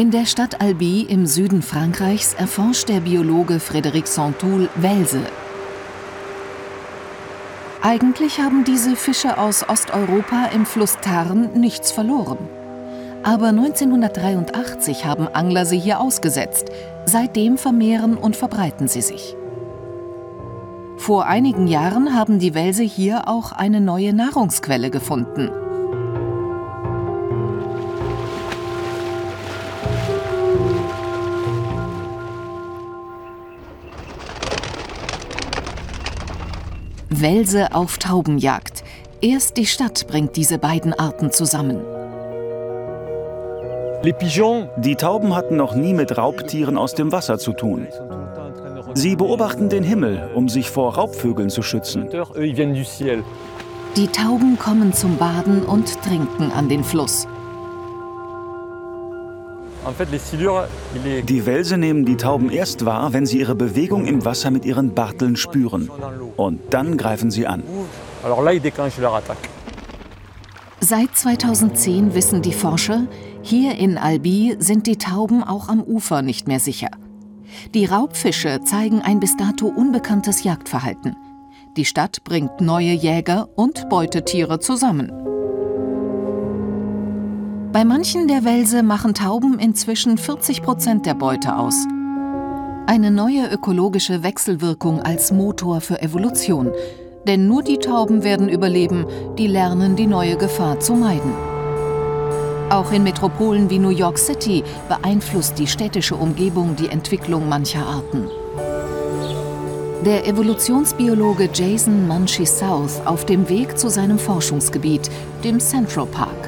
In der Stadt Albi im Süden Frankreichs erforscht der Biologe Frédéric Santoul Welse. Eigentlich haben diese Fische aus Osteuropa im Fluss Tarn nichts verloren. Aber 1983 haben Angler sie hier ausgesetzt. Seitdem vermehren und verbreiten sie sich. Vor einigen Jahren haben die Welse hier auch eine neue Nahrungsquelle gefunden. Welse auf Taubenjagd. Erst die Stadt bringt diese beiden Arten zusammen. Die Tauben hatten noch nie mit Raubtieren aus dem Wasser zu tun. Sie beobachten den Himmel, um sich vor Raubvögeln zu schützen. Die Tauben kommen zum Baden und trinken an den Fluss. Die Welse nehmen die Tauben erst wahr, wenn sie ihre Bewegung im Wasser mit ihren Barteln spüren. Und dann greifen sie an. Seit 2010 wissen die Forscher, hier in Albi sind die Tauben auch am Ufer nicht mehr sicher. Die Raubfische zeigen ein bis dato unbekanntes Jagdverhalten. Die Stadt bringt neue Jäger und Beutetiere zusammen. Bei manchen der Welse machen Tauben inzwischen 40 Prozent der Beute aus. Eine neue ökologische Wechselwirkung als Motor für Evolution. Denn nur die Tauben werden überleben, die lernen, die neue Gefahr zu meiden. Auch in Metropolen wie New York City beeinflusst die städtische Umgebung die Entwicklung mancher Arten. Der Evolutionsbiologe Jason Munchie South auf dem Weg zu seinem Forschungsgebiet, dem Central Park.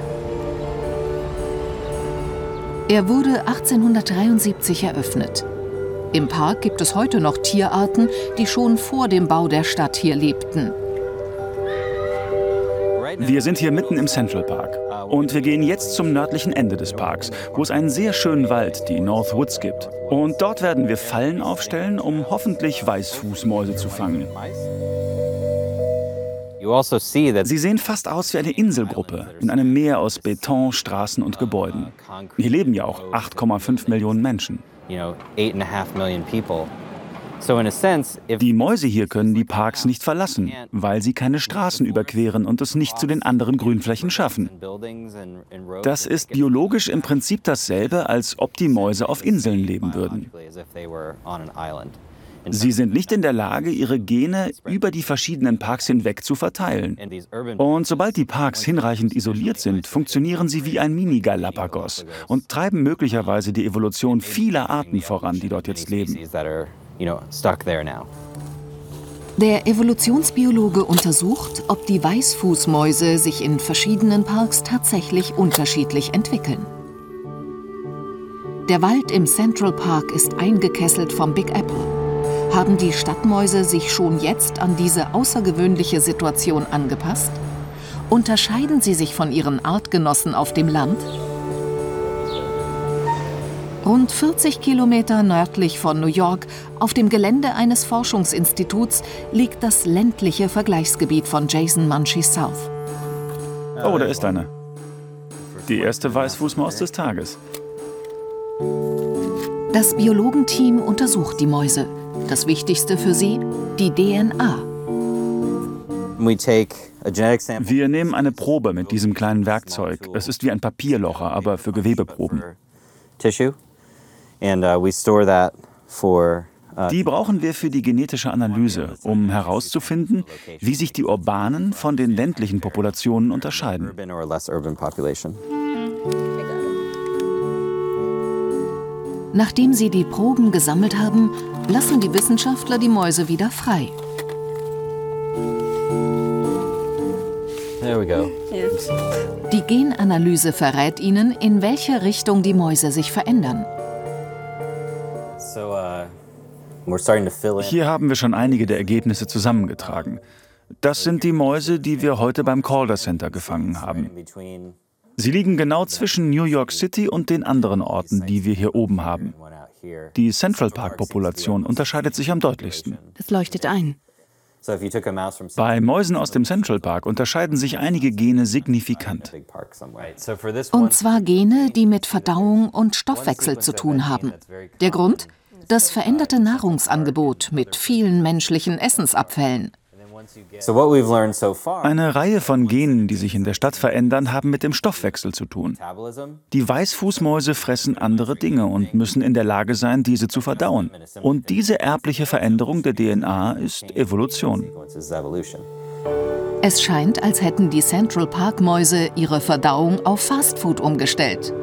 Er wurde 1873 eröffnet. Im Park gibt es heute noch Tierarten, die schon vor dem Bau der Stadt hier lebten. Wir sind hier mitten im Central Park. Und wir gehen jetzt zum nördlichen Ende des Parks, wo es einen sehr schönen Wald, die North Woods, gibt. Und dort werden wir Fallen aufstellen, um hoffentlich Weißfußmäuse zu fangen. Also Sie sehen fast aus wie eine Inselgruppe in einem Meer aus Beton, Straßen und Gebäuden. Hier leben ja auch 8,5 Millionen Menschen. Die Mäuse hier können die Parks nicht verlassen, weil sie keine Straßen überqueren und es nicht zu den anderen Grünflächen schaffen. Das ist biologisch im Prinzip dasselbe, als ob die Mäuse auf Inseln leben würden. Sie sind nicht in der Lage, ihre Gene über die verschiedenen Parks hinweg zu verteilen. Und sobald die Parks hinreichend isoliert sind, funktionieren sie wie ein Mini-Galapagos und treiben möglicherweise die Evolution vieler Arten voran, die dort jetzt leben. Der Evolutionsbiologe untersucht, ob die Weißfußmäuse sich in verschiedenen Parks tatsächlich unterschiedlich entwickeln. Der Wald im Central Park ist eingekesselt vom Big Apple. Haben die Stadtmäuse sich schon jetzt an diese außergewöhnliche Situation angepasst? Unterscheiden sie sich von ihren Artgenossen auf dem Land? Rund 40 Kilometer nördlich von New York, auf dem Gelände eines Forschungsinstituts, liegt das ländliche Vergleichsgebiet von Jason Munchie South. Oh, da ist eine. Die erste Weißfußmaus des Tages. Das Biologenteam untersucht die Mäuse. Das Wichtigste für sie, die DNA. Wir nehmen eine Probe mit diesem kleinen Werkzeug. Es ist wie ein Papierlocher, aber für Gewebeproben. Uh, uh, die brauchen wir für die genetische Analyse, um herauszufinden, wie sich die urbanen von den ländlichen Populationen unterscheiden. Nachdem sie die Proben gesammelt haben, lassen die Wissenschaftler die Mäuse wieder frei. Die Genanalyse verrät ihnen, in welche Richtung die Mäuse sich verändern. Uh, Hier haben wir schon einige der Ergebnisse zusammengetragen. Das sind die Mäuse, die wir heute beim Calder Center gefangen haben. Sie liegen genau zwischen New York City und den anderen Orten, die wir hier oben haben. Die Central Park-Population unterscheidet sich am deutlichsten. Das leuchtet ein. Bei Mäusen aus dem Central Park unterscheiden sich einige Gene signifikant. Und zwar Gene, die mit Verdauung und Stoffwechsel zu tun haben. Der Grund? Das veränderte Nahrungsangebot mit vielen menschlichen Essensabfällen. Eine Reihe von Genen, die sich in der Stadt verändern, haben mit dem Stoffwechsel zu tun. Die Weißfußmäuse fressen andere Dinge und müssen in der Lage sein, diese zu verdauen. Und diese erbliche Veränderung der DNA ist Evolution. Es scheint, als hätten die Central Park Mäuse ihre Verdauung auf Fastfood umgestellt.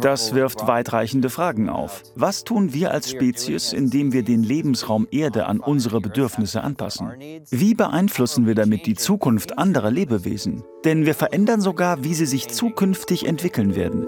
Das wirft weitreichende Fragen auf. Was tun wir als Spezies, indem wir den Lebensraum Erde an unsere Bedürfnisse anpassen? Wie beeinflussen wir damit die Zukunft anderer Lebewesen? Denn wir verändern sogar, wie sie sich zukünftig entwickeln werden.